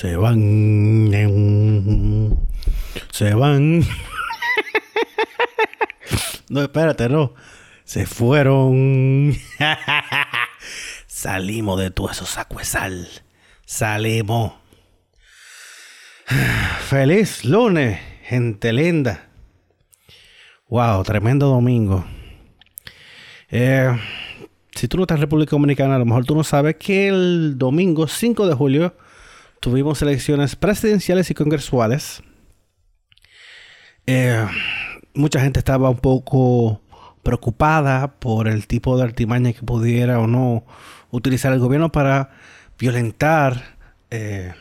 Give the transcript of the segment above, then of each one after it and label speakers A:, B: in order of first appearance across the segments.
A: Se van. Se van. no, espérate, no. Se fueron. Salimos de todo eso saco de sal. Salimos. Feliz lunes, gente linda. Wow, tremendo domingo. Eh, si tú no estás en República Dominicana, a lo mejor tú no sabes que el domingo 5 de julio tuvimos elecciones presidenciales y congresuales. Eh, mucha gente estaba un poco preocupada por el tipo de artimaña que pudiera o no utilizar el gobierno para violentar, eh,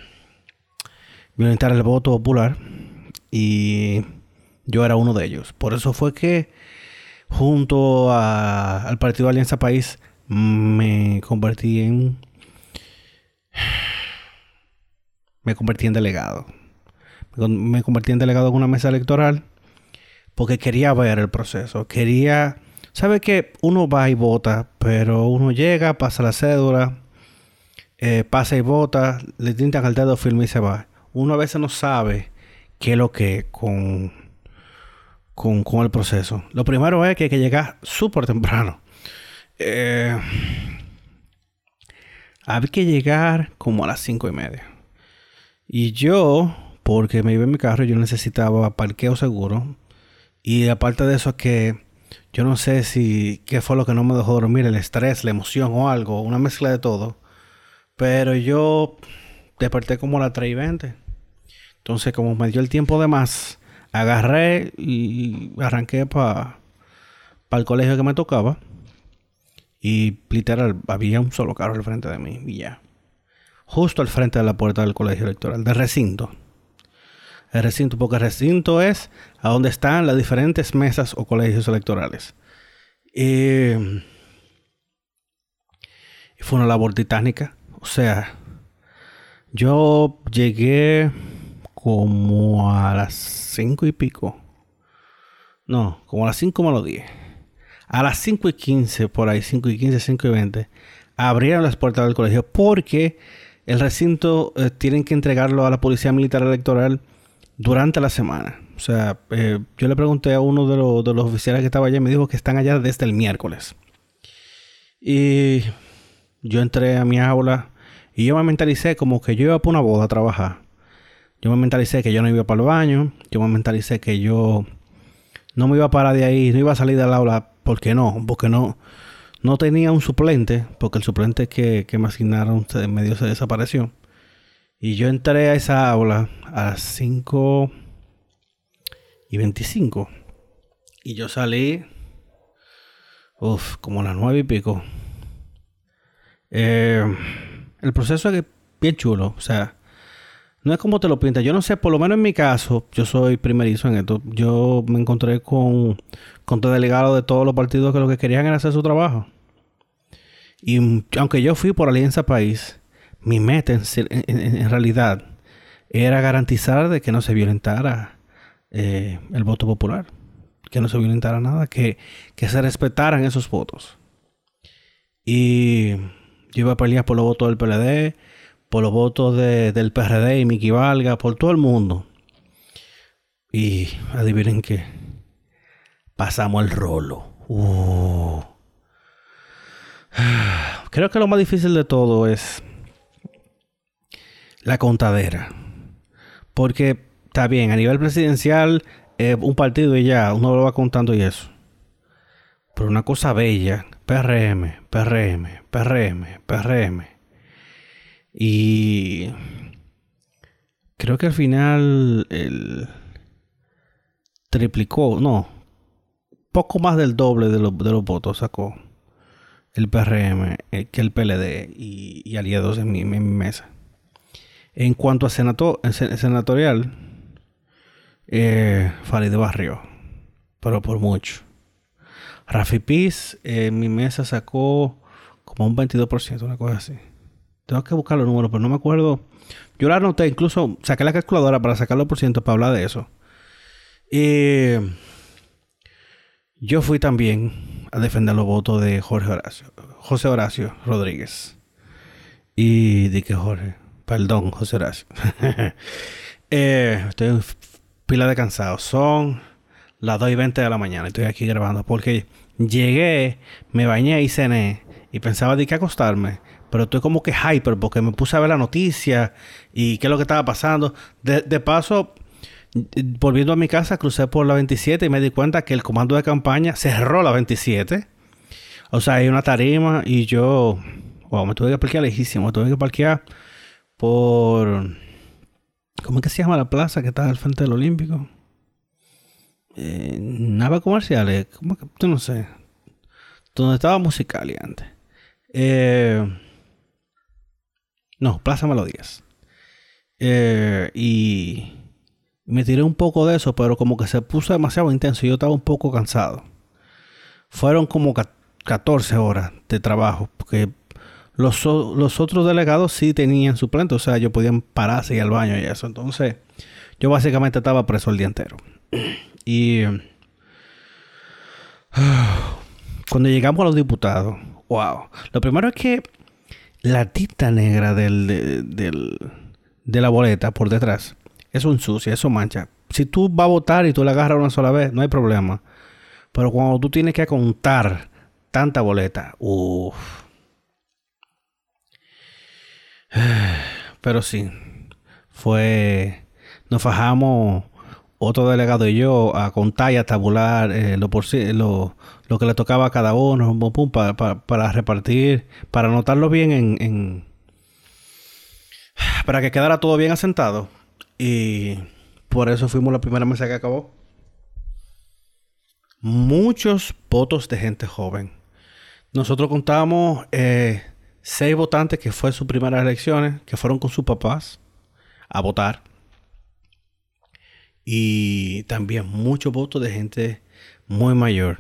A: violentar el voto popular. Y yo era uno de ellos. Por eso fue que junto al Partido Alianza País me convertí en me convertí en delegado. Me convertí en delegado en una mesa electoral porque quería ver el proceso. Quería, sabe que uno va y vota, pero uno llega, pasa la cédula, eh, pasa y vota, le tintan al dedo firme y se va. Uno a veces no sabe qué es lo que con, con, con el proceso. Lo primero es que hay que llegar súper temprano. Eh, había que llegar como a las cinco y media. Y yo, porque me iba en mi carro, yo necesitaba parqueo seguro. Y aparte de eso, que yo no sé si qué fue lo que no me dejó dormir, el estrés, la emoción o algo, una mezcla de todo. Pero yo desperté como a las 3 y 20. Entonces, como me dio el tiempo de más, agarré y arranqué para el colegio que me tocaba. Y literal, había un solo carro al frente de mí y ya justo al frente de la puerta del colegio electoral, del recinto. El recinto, porque el recinto es a donde están las diferentes mesas o colegios electorales. Y, fue una labor titánica. O sea, yo llegué como a las cinco y pico. No, como a las cinco menos diez. A las cinco y quince, por ahí, cinco y quince, cinco y veinte, abrieron las puertas del colegio porque el recinto eh, tienen que entregarlo a la Policía Militar Electoral durante la semana. O sea, eh, yo le pregunté a uno de, los oficiales que estaba allá y me dijo que están allá desde el miércoles. Y yo entré a mi aula y yo me mentalicé como que yo iba para una boda a trabajar. Yo me mentalicé que yo no iba para el baño. Yo me mentalicé que yo no me iba a parar de ahí, no iba a salir del aula. ¿Por qué no? Porque no, no tenía un suplente, porque el suplente que, me asignaron en medio se desapareció. Y yo entré a esa aula a las 5 y 25. Y yo salí, uff, como a las 9 y pico. Eh, el proceso es bien chulo, o sea, no es como te lo pinta. Yo no sé, por lo menos en mi caso, yo soy primerizo en esto. Yo me encontré con, con delegados de todos los partidos que lo que querían era hacer su trabajo. Y aunque yo fui por Alianza País, mi meta en, realidad era garantizar de que no se violentara eh, el voto popular. Que no se violentara nada, que, que se respetaran esos votos. Y yo iba a pelear por los votos del PLD, por los votos del PRD y Miki Valga, por todo el mundo. Y adivinen qué. Pasamos el rolo. Uh. Creo que lo más difícil de todo es la contadera. Porque está bien, a nivel presidencial, un partido y ya, uno lo va contando y eso. Pero una cosa bella, PRM, PRM, PRM, PRM y creo que al final el triplicó, no, poco más del doble de, de los votos sacó el PRM eh, que el PLD y, aliados en mi, mesa. En cuanto a senato, senatorial, eh, de Barrio, pero por mucho. Rafi Piz en mi mesa sacó como un 22%, una cosa así. Tengo que buscar los números, pero no me acuerdo. Yo la anoté, incluso saqué la calculadora para sacarlo por ciento para hablar de eso. Y yo fui también a defender los votos de Jorge Horacio, José Horacio Rodríguez. Y dije, Jorge, Perdón, José Horacio. Eh, estoy en pila de cansado. Son las 2 y 20 de la mañana. Estoy aquí grabando porque llegué, me bañé y cené. Y pensaba de qué acostarme. Pero estoy como que hyper porque me puse a ver la noticia y qué es lo que estaba pasando. De, paso, volviendo a mi casa, crucé por la 27 y me di cuenta que el comando de campaña cerró la 27. O sea, hay una tarima y yo, wow, me tuve que parquear lejísimo. Me tuve que parquear por ¿Cómo es que se llama la plaza que está al frente del Olímpico? Eh, nada comerciales, ¿cómo que? Yo no sé. Donde estaba Musicali antes. Eh, no, Plaza Melodías. Eh, y me tiré un poco de eso, pero como que se puso demasiado intenso y yo estaba un poco cansado. Fueron como 14 horas de trabajo, porque los, otros delegados sí tenían suplente, o sea, ellos podían pararse y al baño y eso. Entonces, yo básicamente estaba preso el día entero. Y cuando llegamos a los diputados, wow. Lo primero es que la tinta negra del, de la boleta por detrás, eso ensucia, eso mancha. Si tú vas a votar y tú la agarras una sola vez, no hay problema. Pero cuando tú tienes que contar tanta boleta, uff Pero sí, fue. Nos fajamos otro delegado y yo a contar y a tabular eh, lo, por, lo, lo, que le tocaba a cada uno para, repartir, para anotarlo bien en, para que quedara todo bien asentado. Y por eso fuimos la primera mesa que acabó. Muchos votos de gente joven. Nosotros contamos eh, seis votantes que fue sus primeras elecciones, que fueron con sus papás a votar. Y también muchos votos de gente muy mayor.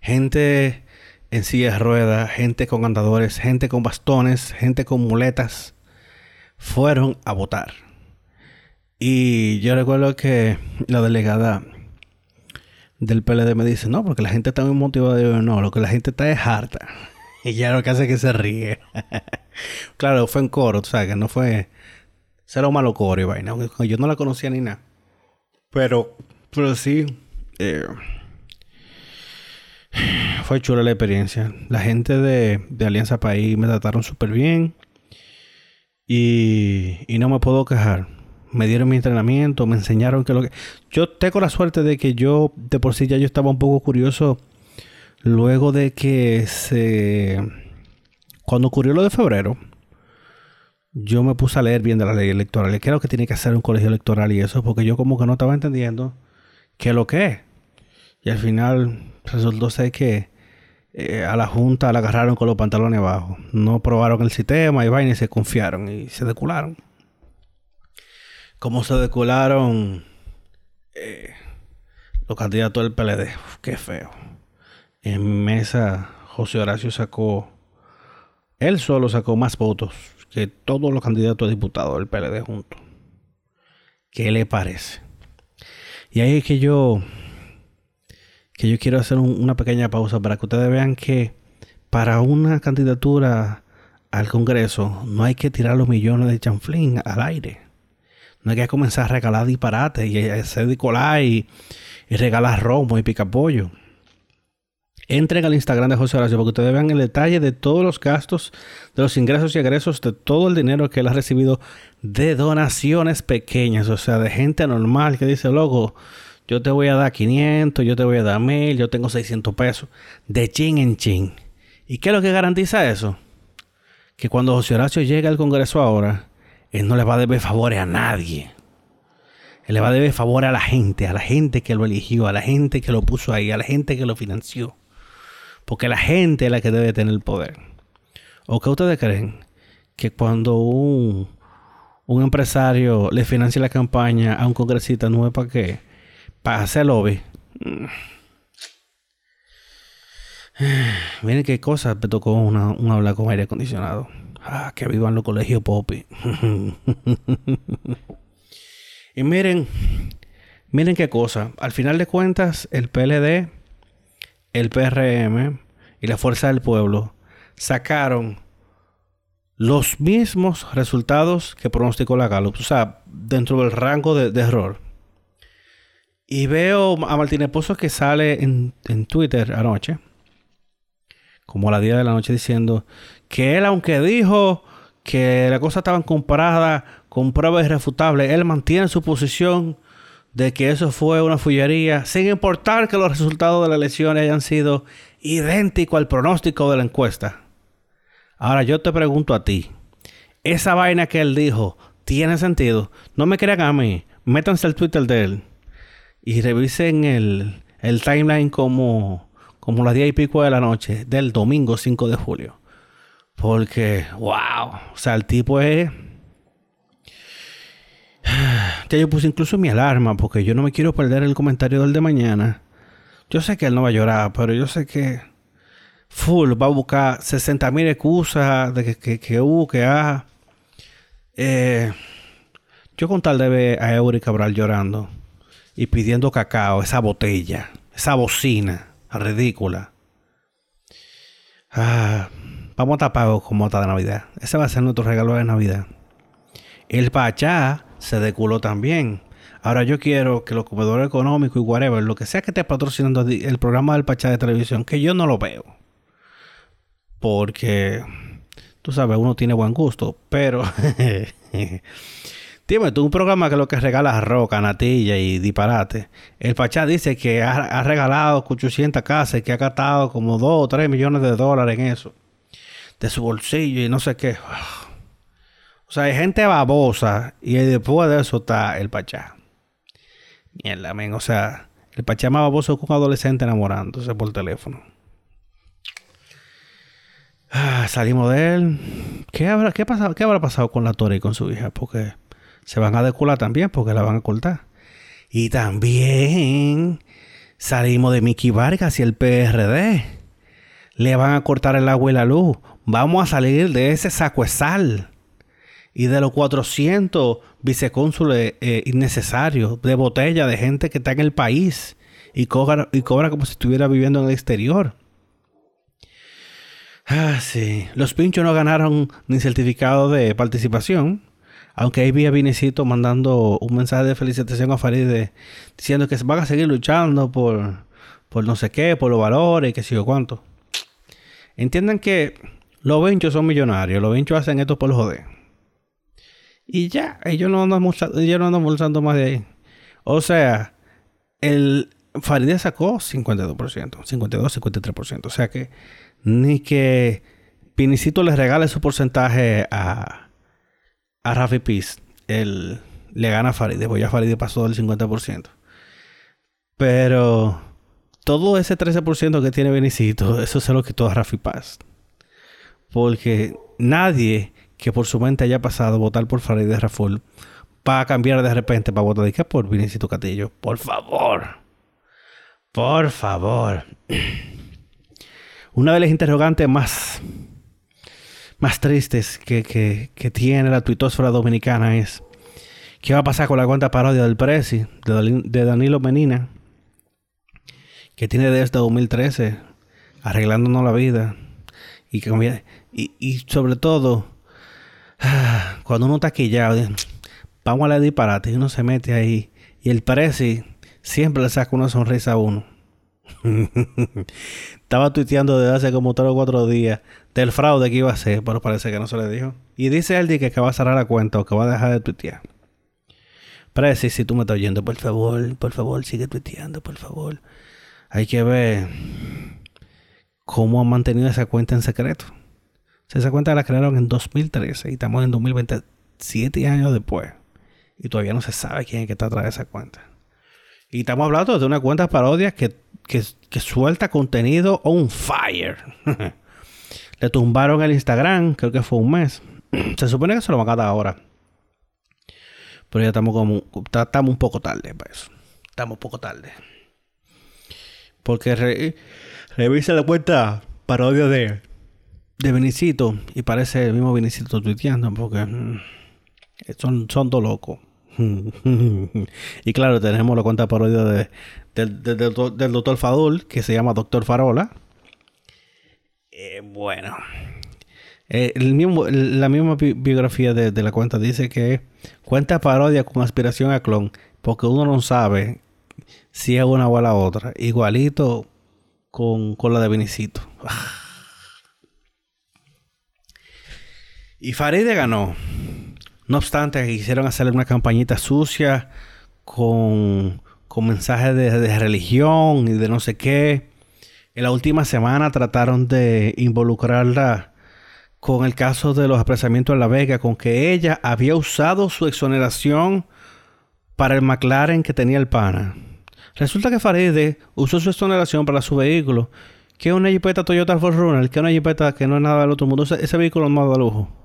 A: Gente en silla de ruedas, gente con andadores, gente con bastones, gente con muletas. Fueron a votar. Y yo recuerdo que la delegada del PLD me dice, no, porque la gente está muy motivada. Yo, no, lo que la gente está es harta. Y ya lo que hace es que se ríe. claro, fue en coro, o sea, que no fue cero malo coro y vaina. Yo no la conocía ni nada. Pero, pero sí, eh, fue chula la experiencia. La gente de, de Alianza País me trataron súper bien. Y, y no me puedo quejar. Me dieron mi entrenamiento, me enseñaron que lo que... Yo tengo la suerte de que yo, de por sí ya yo estaba un poco curioso Luego de que se... Cuando ocurrió lo de febrero, yo me puse a leer bien de la ley electoral. ¿Qué es lo que tiene que hacer un colegio electoral y eso? Porque yo como que no estaba entendiendo qué es lo que es. Y al final resultó ser que eh, a la Junta la agarraron con los pantalones abajo. No probaron el sistema y vaina y se confiaron y se decularon. Como se decularon eh, los candidatos del PLD. qué feo. En mesa, José Horacio sacó, él solo sacó más votos que todos los candidatos a diputados del PLD juntos. ¿Qué le parece? Y ahí es que yo, que yo quiero hacer una pequeña pausa para que ustedes vean que para una candidatura al Congreso no hay que tirar los millones de chanflín al aire. No hay que comenzar a regalar disparates y hacer dicolar y, y regalar romo y picapollo entren al Instagram de José Horacio porque ustedes vean el detalle de todos los gastos, de los ingresos y egresos, de todo el dinero que él ha recibido de donaciones pequeñas, o sea, de gente normal que dice, loco, yo te voy a dar 500, yo te voy a dar 1000, yo tengo 600 pesos, de chin en chin. ¿Y qué es lo que garantiza eso? Que cuando José Horacio llegue al Congreso ahora, él no le va a deber favores a nadie. Él le va a deber favores a la gente, a la gente que lo eligió, a la gente que lo puso ahí, a la gente que lo financió. Porque la gente es la que debe tener el poder. ¿O qué ustedes creen? Que cuando un, un empresario le financia la campaña a un congresista no es para qué? Para hacer lobby. Miren qué cosa me tocó una, un hablar con aire acondicionado. Ah, que vivan los colegios Popi. y miren, miren qué cosa. Al final de cuentas, el PLD el PRM y la Fuerza del Pueblo sacaron los mismos resultados que pronosticó la Gallup, o sea, dentro del rango de, error. Y veo a Martínez Pozo que sale en, en Twitter anoche, como a la 10 de la noche, diciendo que él, aunque dijo que la cosa estaba comparada con pruebas irrefutables, él mantiene su posición de que eso fue una fullería, sin importar que los resultados de la elección hayan sido idénticos al pronóstico de la encuesta. Ahora yo te pregunto a ti, esa vaina que él dijo, ¿tiene sentido? No me crean a mí, métanse al Twitter de él y revisen el, el timeline como, como las 10 y pico de la noche del domingo 5 de julio. Porque, wow, o sea, el tipo es... Ya yo puse incluso mi alarma porque yo no me quiero perder el comentario del de mañana. Yo sé que él no va a llorar, pero yo sé que full va a buscar 60 mil excusas de que, que, que hubo, que ah. Eh, yo con tal de ver a Eury Cabral llorando y pidiendo cacao, esa botella, esa bocina ridícula. Ah, vamos a tapar con mota de Navidad. Ese va a ser nuestro regalo de Navidad. El Pachá se deculó también. Ahora yo quiero que los comedores económicos y whatever, lo que sea que esté patrocinando el programa del Pachá de televisión, que yo no lo veo. Porque, tú sabes, uno tiene buen gusto, pero... Dime tú, un programa que lo que regala arroz, canatilla y disparate. El Pachá dice que ha, regalado 800 casas y que ha gastado como 2 o 3 millones de dólares en eso. De su bolsillo y no sé qué. O sea, hay gente babosa y después de eso está el Pachá. Mierda, men. O sea, el Pachá más baboso que un adolescente enamorándose por teléfono. Ah, salimos de él. ¿Qué habrá, pasado, ¿Qué habrá pasado con la Torre y con su hija? Porque se van a decular también, porque la van a cortar. Y también salimos de Mickey Vargas y el PRD. Le van a cortar el agua y la luz. Vamos a salir de ese saco de sal y de los 400 vicecónsules eh, innecesarios de botella de gente que está en el país y cobra, y cobra como si estuviera viviendo en el exterior. Ah, sí. Los pinchos no ganaron ni certificado de participación. Aunque ahí vi a Vinicito mandando un mensaje de felicitación a Farid diciendo que van a seguir luchando por, por no sé qué, por los valores, que sé yo cuánto. Entiendan que los pinchos son millonarios. Los pinchos hacen esto por los joder. Y ya, ellos no andan multando, más de ahí. O sea, el sacó 52%, 52, 53%. O sea que ni que Pinicito le regale su porcentaje a, a Rafi Piz, él le gana a Farideh, pues ya Farideh pasó del 50%. Pero todo ese 13% que tiene Benicito, eso se lo quitó a Rafi Paz. Porque nadie que por su mente haya pasado votar por Farideh Raful va a cambiar de repente para votar de por Vinicito Catillo. Por favor. Por favor. Una de las interrogantes más, más tristes que, que, tiene la tuitosfera dominicana es ¿qué va a pasar con la cuenta parodia del Prezi de, Danilo Menina? Que tiene desde 2013 arreglándonos la vida. Y, y, y sobre todo cuando uno está aquí ya, vamos a la disparate y uno se mete ahí. Y el Prezi siempre le saca una sonrisa a uno. Estaba tuiteando desde hace como 3 o 4 días del fraude que iba a hacer, pero parece que no se le dijo. Y dice él que, que va a cerrar la cuenta o que va a dejar de tuitear. Prezi, si tú me estás oyendo, por favor, por favor, sigue tuiteando, por favor. Hay que ver cómo ha mantenido esa cuenta en secreto. Esa cuenta la crearon en 2013 y estamos en 2027 años después. Y todavía no se sabe quién es que está atrás de esa cuenta. Y estamos hablando de una cuenta parodia que, que, suelta contenido on fire. Le tumbaron el Instagram, creo que fue un mes. se supone que se lo van a dar ahora. Pero ya estamos como. Estamos un poco tarde para eso. Estamos un poco tarde. Porque revisa la cuenta parodia de de Benicito y parece el mismo Benicito tuiteando porque mm, son, son dos locos. y claro, tenemos la cuenta parodia de, del doctor Fadul que se llama Doctor Farola. Eh, bueno, Eh, la misma biografía de, la cuenta dice que cuenta parodia con aspiración a clon, porque uno no sabe si es una o la otra. Igualito con, con la de Vinicito. Y Faride ganó. No obstante, quisieron hacerle una campañita sucia con, con mensajes de, religión y de no sé qué. En la última semana trataron de involucrarla con el caso de los apresamientos en La Vega, con que ella había usado su exoneración para el McLaren que tenía el pana. Resulta que Faride usó su exoneración para su vehículo, que es una Jeepeta Toyota 4Runner, que es una Jeepeta que no es nada del otro mundo. Ese, vehículo es más de lujo.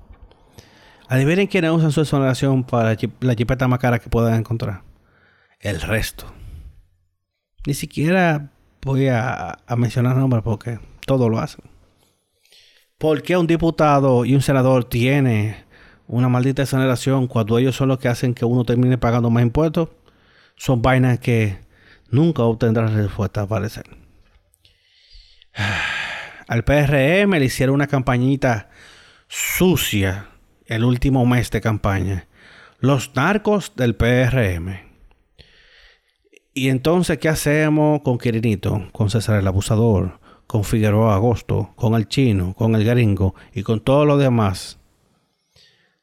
A: Adivinen quiénes usan su exoneración para la Jeepeta más cara que puedan encontrar. El resto. Ni siquiera voy a, mencionar nombres porque todo lo hacen. ¿Por qué un diputado y un senador tiene una maldita exoneración cuando ellos son los que hacen que uno termine pagando más impuestos? Son vainas que nunca obtendrán respuesta, al parecer. Al PRM le hicieron una campañita sucia el último mes de campaña. Los narcos del PRM. Y entonces, ¿qué hacemos con Quirinito? Con César el Abusador, con Figueroa Agosto, con el chino, con el gringo y con todos los demás.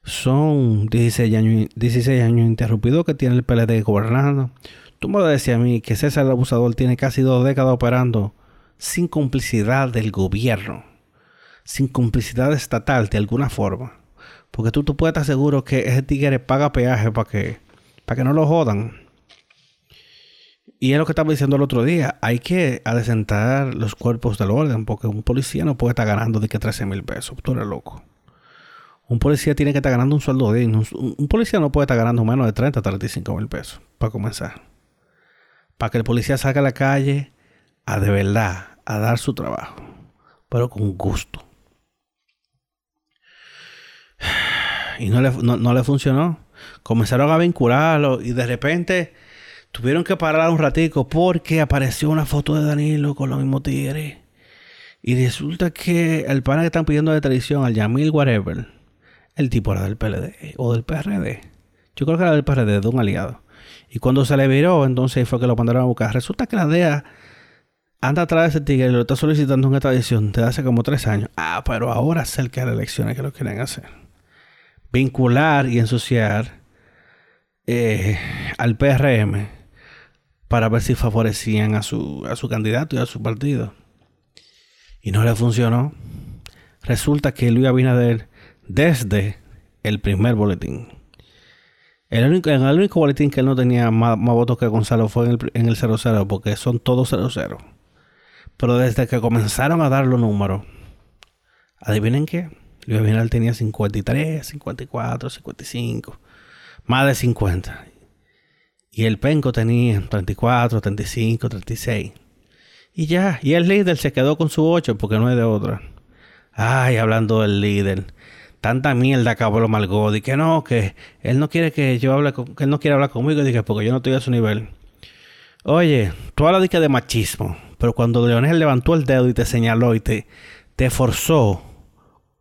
A: Son 16 años, 16 años interrumpidos que tiene el PLD gobernando. Tú me decías a mí que César el Abusador tiene casi dos décadas operando sin complicidad del gobierno, sin complicidad estatal de alguna forma. Porque tú, tú puedes estar seguro que ese tigre paga peaje para que, para que no lo jodan. Y es lo que estaba diciendo el otro día. Hay que adecentar los cuerpos del orden. Porque un policía no puede estar ganando de que 13 mil pesos. Tú eres loco. Un policía tiene que estar ganando un sueldo digno. Un, policía no puede estar ganando menos de 30 a 35 mil pesos. Para comenzar. Para que el policía salga a la calle a de verdad, a dar su trabajo. Pero con gusto. Y no le, no le funcionó. Comenzaron a vincularlo y de repente Tuvieron que parar un ratico porque apareció una foto de Danilo con los mismos tigres. Y resulta que el pana que están pidiendo de tradición, al Yamil Whatever, el tipo era del PLD o del PRD. Yo creo que era del PRD, de un aliado. Y cuando se le viró, entonces fue que lo mandaron a buscar. Resulta que la DEA anda atrás de ese tigre y lo está solicitando una tradición desde hace como tres años. Ah, pero ahora cerca de las elecciones que lo quieren hacer. Vincular y ensuciar eh, al PRM para ver si favorecían a su, a su candidato y a su partido. Y no le funcionó. Resulta que Luis Abinader, desde el primer boletín, el único, el único boletín que él no tenía más, votos que Gonzalo fue en el, en el 00, porque son todos 00. Pero desde que comenzaron a dar los números, adivinen qué, Luis Abinader tenía 53, 54, 55, más de 50. Y el penco tenía 34, 35, 36. Y ya, y el líder se quedó con su 8 porque no es de otra. Ay, hablando del líder. Tanta mierda acabó lo Malgodi. Que no, que él no quiere que yo hable con, que él no quiere hablar conmigo. Dije, porque yo no estoy a su nivel. Oye, tú hablas de machismo. Pero cuando Leonel levantó el dedo y te señaló y te, te forzó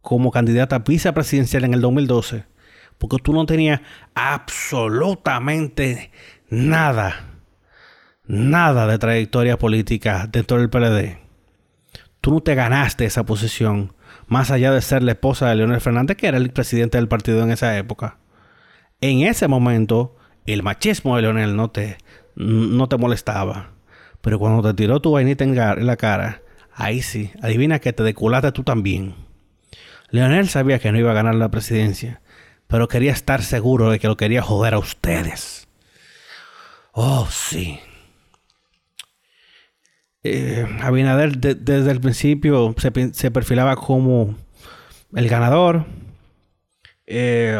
A: como candidata a vicepresidencial en el 2012, porque tú no tenías absolutamente nada, nada de trayectoria política dentro del PLD. Tú no te ganaste esa posición, más allá de ser la esposa de Leonel Fernández, que era el presidente del partido en esa época. En ese momento, el machismo de Leonel no te, no te molestaba. Pero cuando te tiró tu vainita en la cara, ahí sí, adivina que te deculaste tú también. Leonel sabía que no iba a ganar la presidencia, pero quería estar seguro de que lo quería joder a ustedes. Oh, sí. Eh, Abinader desde el principio se, perfilaba como el ganador. Eh,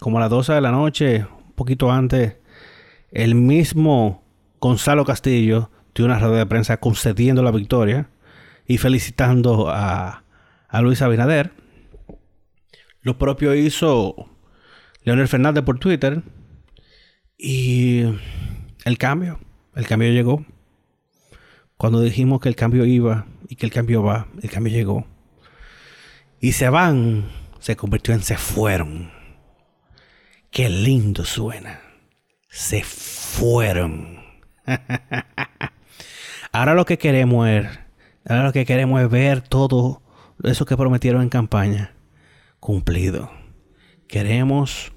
A: como a las 12 de la noche, un poquito antes, el mismo Gonzalo Castillo dio una rueda de prensa concediendo la victoria y felicitando a, a Luis Abinader. Lo propio hizo Leonel Fernández por Twitter. Y el cambio, el cambio llegó. Cuando dijimos que el cambio iba y que el cambio va, el cambio llegó. y se van se convirtió en se fueron. Qué lindo suena. Se fueron. ahora lo que queremos es, ahora lo que queremos es ver todo eso que prometieron en campaña cumplido. Queremos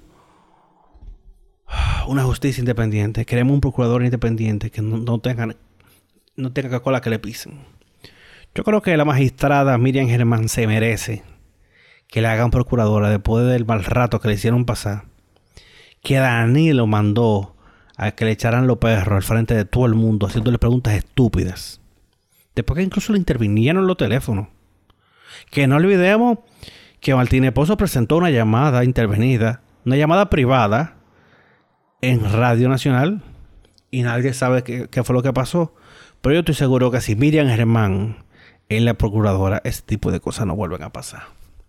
A: una justicia independiente. Queremos un procurador independiente que no, tenga no tenga cola que le pisen. Yo creo que la magistrada Miriam Germán se merece que le hagan procuradora después del mal rato que le hicieron pasar. Que Danilo mandó a que le echaran los perros al frente de todo el mundo haciéndole preguntas estúpidas. Después que incluso le intervinieron los teléfonos. Que no olvidemos que Martínez Pozo presentó una llamada intervenida, una llamada privada en Radio Nacional y nadie sabe qué, fue lo que pasó. Pero yo estoy seguro que si Miriam Germán es la procuradora, ese tipo de cosas no vuelven a pasar.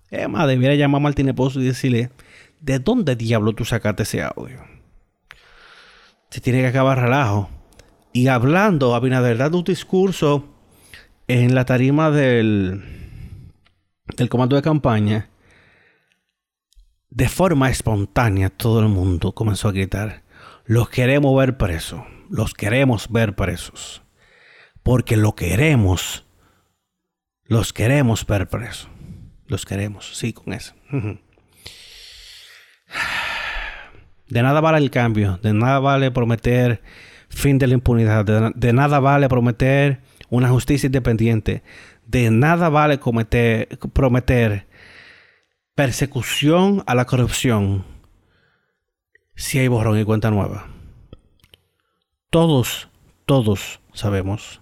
A: Es más, debiera llamar a Martínez Pozo y decirle, ¿de dónde diablo tú sacaste ese audio? Se tiene que acabar relajo. Y hablando, Abinader dando un discurso en la tarima del, del comando de campaña, de forma espontánea todo el mundo comenzó a gritar, los queremos ver presos, los queremos ver presos, porque lo queremos, los queremos ver presos. Los queremos, sí, con eso. De nada vale el cambio, de nada vale prometer fin de la impunidad, de, nada vale prometer una justicia independiente, de nada vale prometer persecución a la corrupción si hay borrón y cuenta nueva. Todos, todos sabemos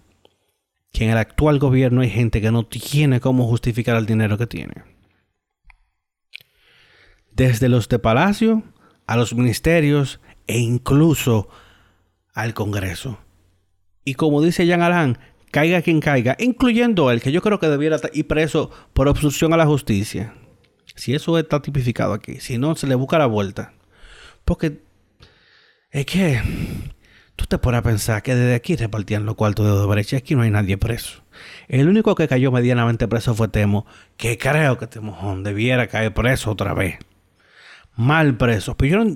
A: que en el actual gobierno hay gente que no tiene cómo justificar el dinero que tiene. Desde los de Palacio a los ministerios e incluso al Congreso. Y como dice Jean Alain, caiga quien caiga, incluyendo él, que yo creo que debiera ir preso por obstrucción a la justicia. Si eso está tipificado aquí, si no, se le busca la vuelta. Porque es que Tú te pones pensar que desde aquí repartían los cuartos de Odebrecht y aquí no hay nadie preso. El único que cayó medianamente preso fue Temo, que creo que Temo debiera caer preso otra vez. Mal preso. Pero yo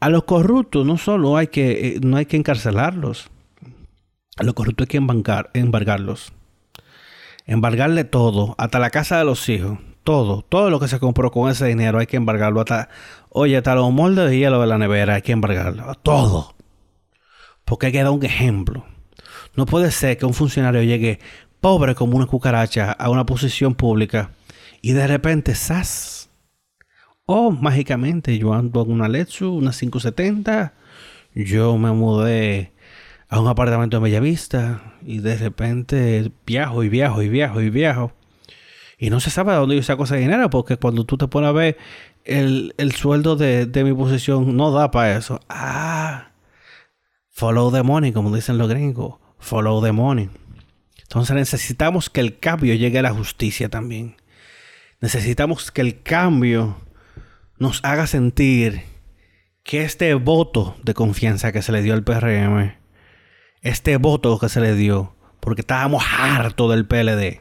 A: a los corruptos no solo hay que, eh, no hay que encarcelarlos. A los corruptos hay que embargar, embargarlos. Embargarle todo, hasta la casa de los hijos. Todo, todo lo que se compró con ese dinero hay que embargarlo. Hasta, oye, hasta los moldes de hielo de la nevera hay que embargarlo. Todo. Porque hay que dar un ejemplo. No puede ser que un funcionario llegue pobre como una cucaracha a una posición pública y de repente, ¡zas! Oh, mágicamente, yo ando en una Lexus, una 570. Yo me mudé a un apartamento de Bellavista y de repente viajo y viajo y viajo y viajo. Y no se sabe de dónde yo saco ese dinero porque cuando tú te pones a ver el, sueldo de, de mi posición no da para eso. Ah, Follow the money, como dicen los gringos. Follow the money. Entonces necesitamos que el cambio llegue a la justicia también. Necesitamos que el cambio nos haga sentir que este voto de confianza que se le dio al PRM, este voto que se le dio, porque estábamos hartos del PLD,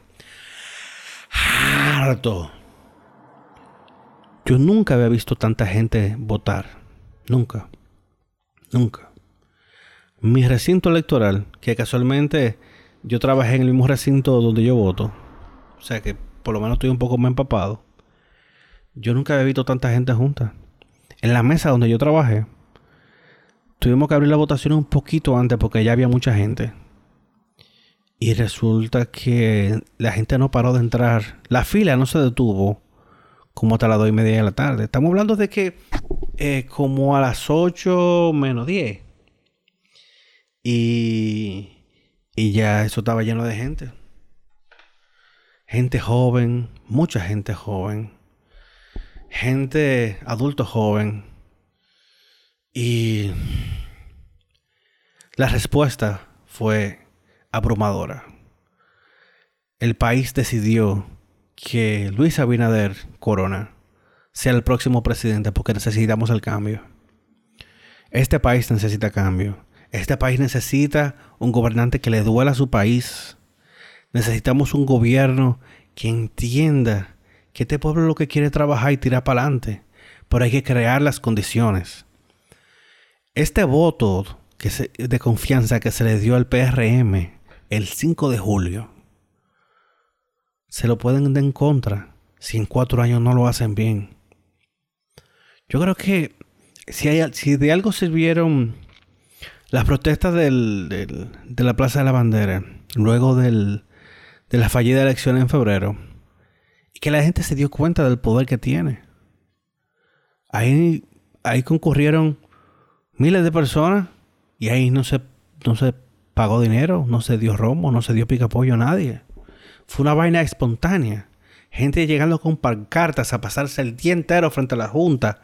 A: harto. Yo nunca había visto tanta gente votar. Nunca. Nunca mi recinto electoral, que casualmente yo trabajé en el mismo recinto donde yo voto, o sea que por lo menos estoy un poco más empapado, yo nunca había visto tanta gente junta. En la mesa donde yo trabajé, tuvimos que abrir la votación un poquito antes porque ya había mucha gente. Y resulta que la gente no paró de entrar. La fila no se detuvo como hasta las dos y media de la tarde. Estamos hablando de que eh, como a las 8 menos 10 y, y ya eso estaba lleno de gente. Gente joven, mucha gente joven. Gente adulto joven. Y la respuesta fue abrumadora. El país decidió que Luis Abinader Corona sea el próximo presidente porque necesitamos el cambio. Este país necesita cambio. Este país necesita un gobernante que le duela a su país. Necesitamos un gobierno que entienda que este pueblo lo que quiere trabajar y tirar para adelante. Pero hay que crear las condiciones. Este voto que de confianza que se le dio al PRM el 5 de julio, se lo pueden dar en contra si en cuatro años no lo hacen bien. Yo creo que si de algo sirvieron las protestas de la Plaza de la Bandera, luego de la fallida elección en febrero, y que la gente se dio cuenta del poder que tiene. Ahí, ahí concurrieron miles de personas y ahí no se, no se pagó dinero, no se dio romo, no se dio picapollo a nadie. Fue una vaina espontánea. Gente llegando con pancartas a pasarse el día entero frente a la Junta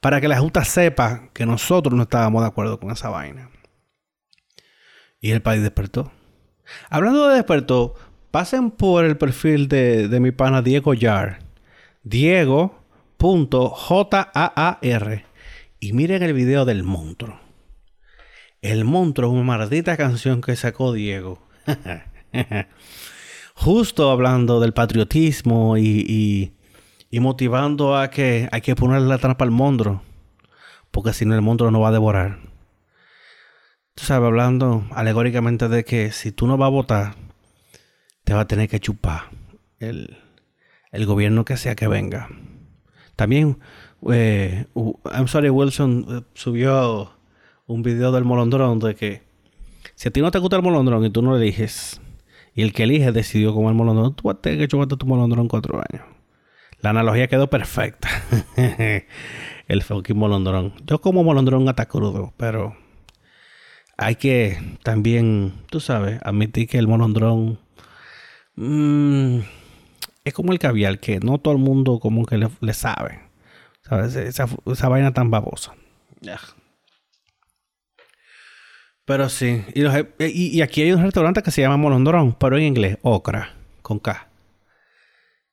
A: para que la Junta sepa que nosotros no estábamos de acuerdo con esa vaina. Y el país despertó. Hablando de despertó, pasen por el perfil de, mi pana Diego Yar. Diego.jar. Y miren el video del monstruo. El monstruo es una maldita canción que sacó Diego. Justo hablando del patriotismo y, y, motivando a que hay que ponerle la trampa al monstruo. Porque si no, el monstruo no va a devorar tú sabes, hablando alegóricamente de que si tú no vas a votar, te va a tener que chupar el, gobierno que sea que venga. También, eh, I'm sorry, Wilson eh, subió un video del molondrón de que si a ti no te gusta el molondrón y tú no lo eliges, y el que elige decidió comer molondrón, tú vas a tener que chuparte tu molondrón cuatro años. La analogía quedó perfecta. el fucking molondrón. Yo como molondrón hasta crudo, pero hay que también, tú sabes, admitir que el molondrón mm, es como el caviar, que no todo el mundo como que le, sabe. Esa, vaina tan babosa. Pero sí. Y, aquí hay un restaurante que se llama Molondrón, pero en inglés, Ocra, con K.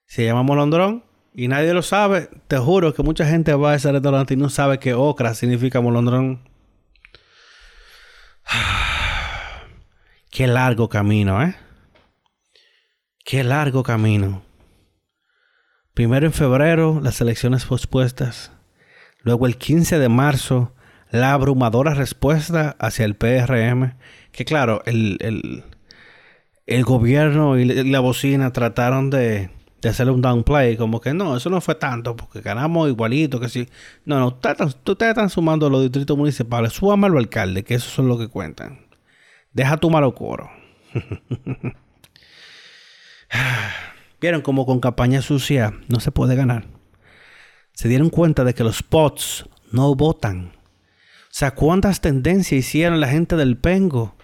A: Se llama Molondrón y nadie lo sabe. Te juro que mucha gente va a ese restaurante y no sabe que Ocra significa Molondrón. Qué largo camino, ¿eh? Qué largo camino. Primero en febrero, las elecciones pospuestas. Luego el 15 de marzo, la abrumadora respuesta hacia el PRM. Que claro, el, el, gobierno y la bocina trataron de, de hacerle un downplay. Como que no, eso no fue tanto, porque ganamos igualito, que sí. No, no, ustedes están sumando los distritos municipales. Súbame al alcalde, que eso son lo que cuentan. Deja tu malo coro. Vieron como con campaña sucia no se puede ganar. Se dieron cuenta de que los bots no votan. O sea, cuántas tendencias hicieron la gente del Pengo.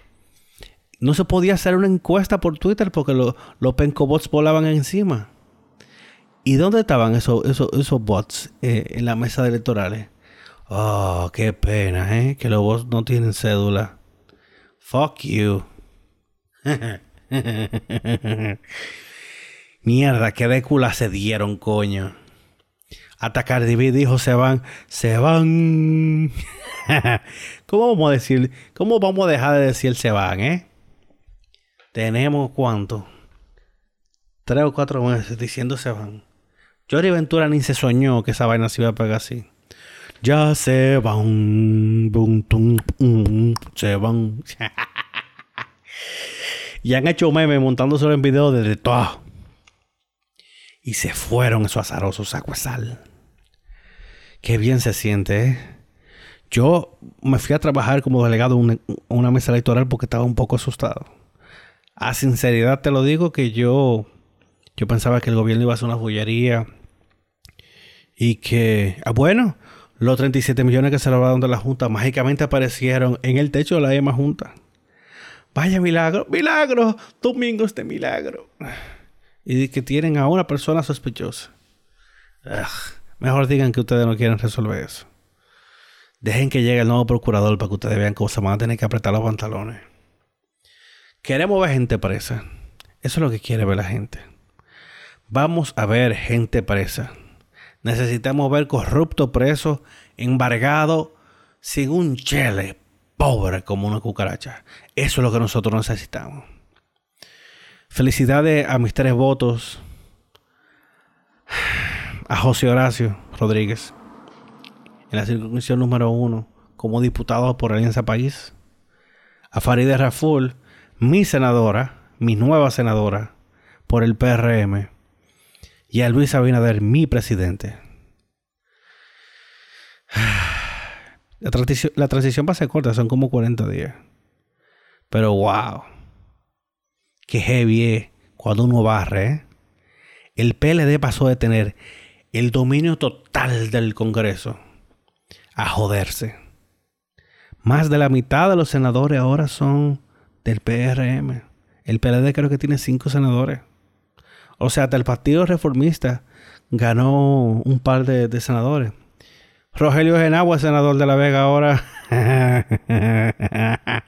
A: No se podía hacer una encuesta por Twitter porque los Penco bots volaban encima. ¿Y dónde estaban esos, esos, bots eh, en la mesa de electorales? Oh, qué pena, ¿eh? Que los bots no tienen cédula. Fuck you. Mierda, qué de se dieron, coño. Hasta Cardi B dijo se van, se van. ¿Cómo vamos a decir? ¿Cómo vamos a dejar de decir se van, eh? Tenemos cuánto? Tres o cuatro meses diciendo se van. Jory Ventura ni se soñó que esa vaina se iba a pegar así. Ya se van, se van. y han hecho memes montándose en video desde todo. Y se fueron esos azarosos sal. Qué bien se siente, ¿eh? Yo me fui a trabajar como delegado en una, mesa electoral porque estaba un poco asustado. A sinceridad te lo digo que yo, yo pensaba que el gobierno iba a hacer una bullería y que, ah, bueno, los 37 millones que se robaron de la Junta mágicamente aparecieron en el techo de la EMA Junta. Vaya milagro, milagro, domingos de milagro. Y que tienen a una persona sospechosa. mejor digan que ustedes no quieren resolver eso. Dejen que llegue el nuevo procurador para que ustedes vean se van a tener que apretar los pantalones. Queremos ver gente presa. Eso es lo que quiere ver la gente. Vamos a ver gente presa. Necesitamos ver corrupto preso, embargado, sin un chele, pobre como una cucaracha. Eso es lo que nosotros necesitamos. Felicidades a mis tres votos. a José Horacio Rodríguez en la circunscripción número uno como diputado por Alianza País, a Farideh Raful, mi senadora, mi nueva senadora por el PRM, y a Luis Abinader, mi presidente. La transición, la transición va a ser corta, son como 40 días. Pero wow, qué heavy cuando uno barre. ¿eh? El PLD pasó de tener el dominio total del Congreso a joderse. Más de la mitad de los senadores ahora son del PRM. El PLD creo que tiene cinco senadores. O sea, hasta el Partido Reformista ganó un par de, senadores. Rogelio Genagua, senador de La Vega ahora.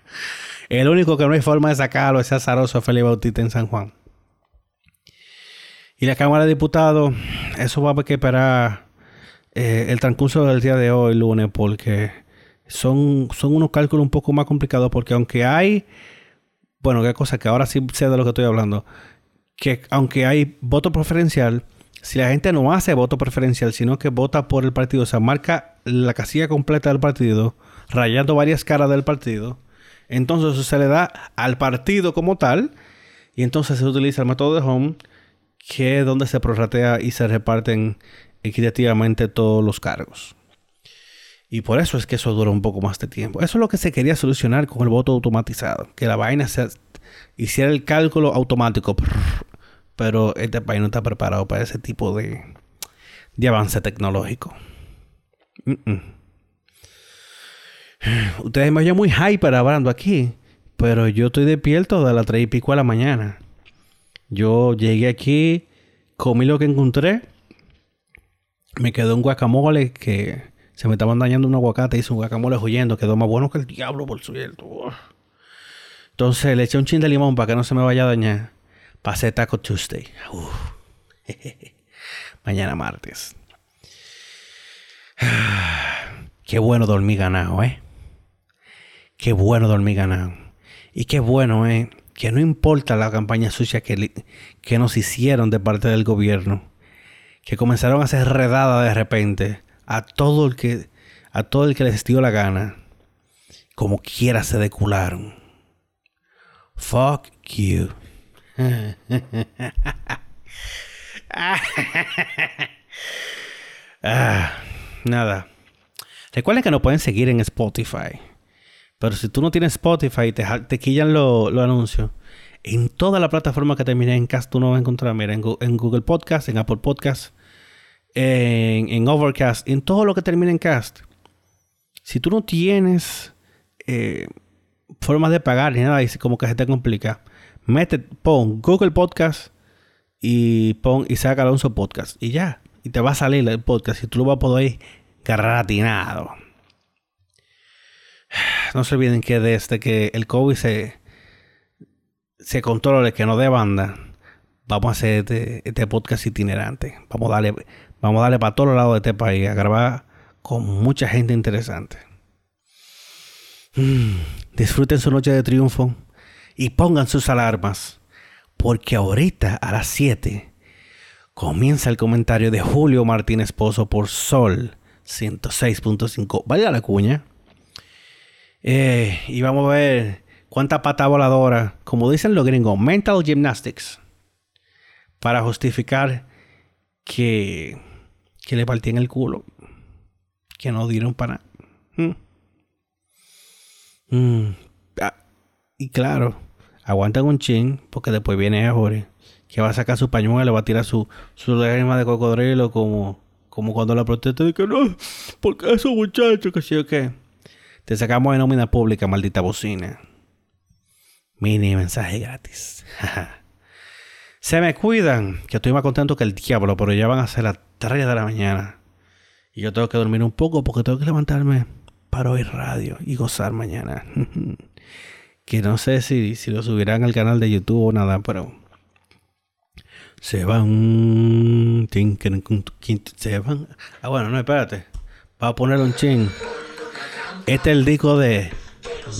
A: el único que no hay forma de sacarlo es azaroso Felipe Bautista en San Juan. Y la Cámara de Diputados, eso va a que esperar eh, el transcurso del día de hoy, lunes, porque son, son unos cálculos un poco más complicados, porque aunque hay, bueno, qué cosa que ahora sí sé de lo que estoy hablando, que aunque hay voto preferencial, si la gente no hace voto preferencial, sino que vota por el partido, o sea, marca la casilla completa del partido, rayando varias caras del partido, entonces se le da al partido como tal, y entonces se utiliza el método de home que es donde se prorratea y se reparten equitativamente todos los cargos. Y por eso es que eso dura un poco más de tiempo. Eso es lo que se quería solucionar con el voto automatizado. Que la vaina se hiciera el cálculo automático. Pero este país no está preparado para ese tipo de, de avance tecnológico. Ustedes me oyen muy hyper hablando aquí. Pero yo estoy despierto de las 3 y pico de la mañana. Yo llegué aquí, comí lo que encontré. Me quedó un guacamole que se me estaban dañando un aguacate. Hice un guacamole huyendo. Quedó más bueno que el diablo, por cierto. Entonces le eché un chin de limón para que no se me vaya a dañar. Pasé Taco Tuesday. Mañana martes. Qué bueno dormir ganado, ¿eh? Qué bueno dormir ganado. Y qué bueno, ¿eh? que no importa la campaña sucia que, que nos hicieron de parte del gobierno, que comenzaron a ser redada de repente a todo el que a todo el que les dio la gana, como quiera se decularon. Fuck you. ah, nada. Recuerden que nos pueden seguir en Spotify. Pero si tú no tienes Spotify y te, quillan los anuncios, en toda la plataforma que termine en Cast tú no vas a encontrar. Mira, en, Google Podcast, en Apple Podcast, en, Overcast, en todo lo que termine en Cast. Si tú no tienes eh, formas de pagar ni nada, y como que se te complica, mete, pon Google Podcast y pon saca Alonso Podcast y ya. Y te va a salir el podcast y tú lo vas a poder gratinado. no se olviden que desde que el COVID se, se controle, que no dé banda, vamos a hacer este, este, podcast itinerante. Vamos a darle, vamos a darle para todos lados de este país, a grabar con mucha gente interesante. Disfruten su noche de triunfo y pongan sus alarmas, porque ahorita a las 7 comienza el comentario de Julio Martínez Pozo por Sol 106.5. Vaya la cuña. Eh, y vamos a ver cuánta pata voladora, como dicen los gringos, mental gymnastics, para justificar que, que le partían el culo, que no dieron para nada. Mm. Mm. Ah, y claro, aguantan un chin, porque después viene Jorge, que va a sacar su pañuelo, va a tirar su, su lágrima de cocodrilo, como, como cuando la protesta de que no, porque esos muchachos, que sí o qué. Te sacamos de nómina pública, maldita bocina. Mini mensaje gratis. Se me cuidan, que estoy más contento que el diablo, pero ya van a ser las 3 de la mañana. Y yo tengo que dormir un poco porque tengo que levantarme para oír radio y gozar mañana. que no sé si, si lo subirán al canal de YouTube o nada, pero se van. Se van. Ah, bueno, no, espérate. Va a poner un ching. Este es el disco de,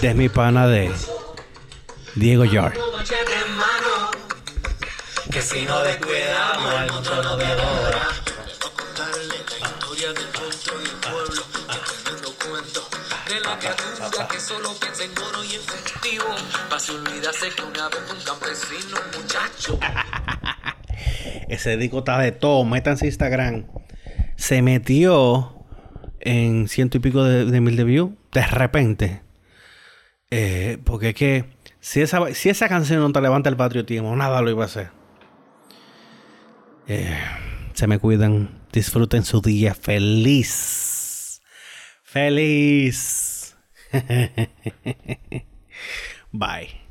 A: de mi pana de Diego Yard.
B: Que si no descuidamos, el monstruo nos devora.
C: y que solo piensa en oro olvidarse que una vez un campesino muchacho
A: Ese disco está de todo. Métanse Instagram. Se metió en ciento y pico de, de mil de views de repente. Eh, porque es que si esa, si esa canción no te levanta el patriotismo, nada lo iba a hacer. Eh, se me cuidan. Disfruten su día feliz. Feliz. Bye.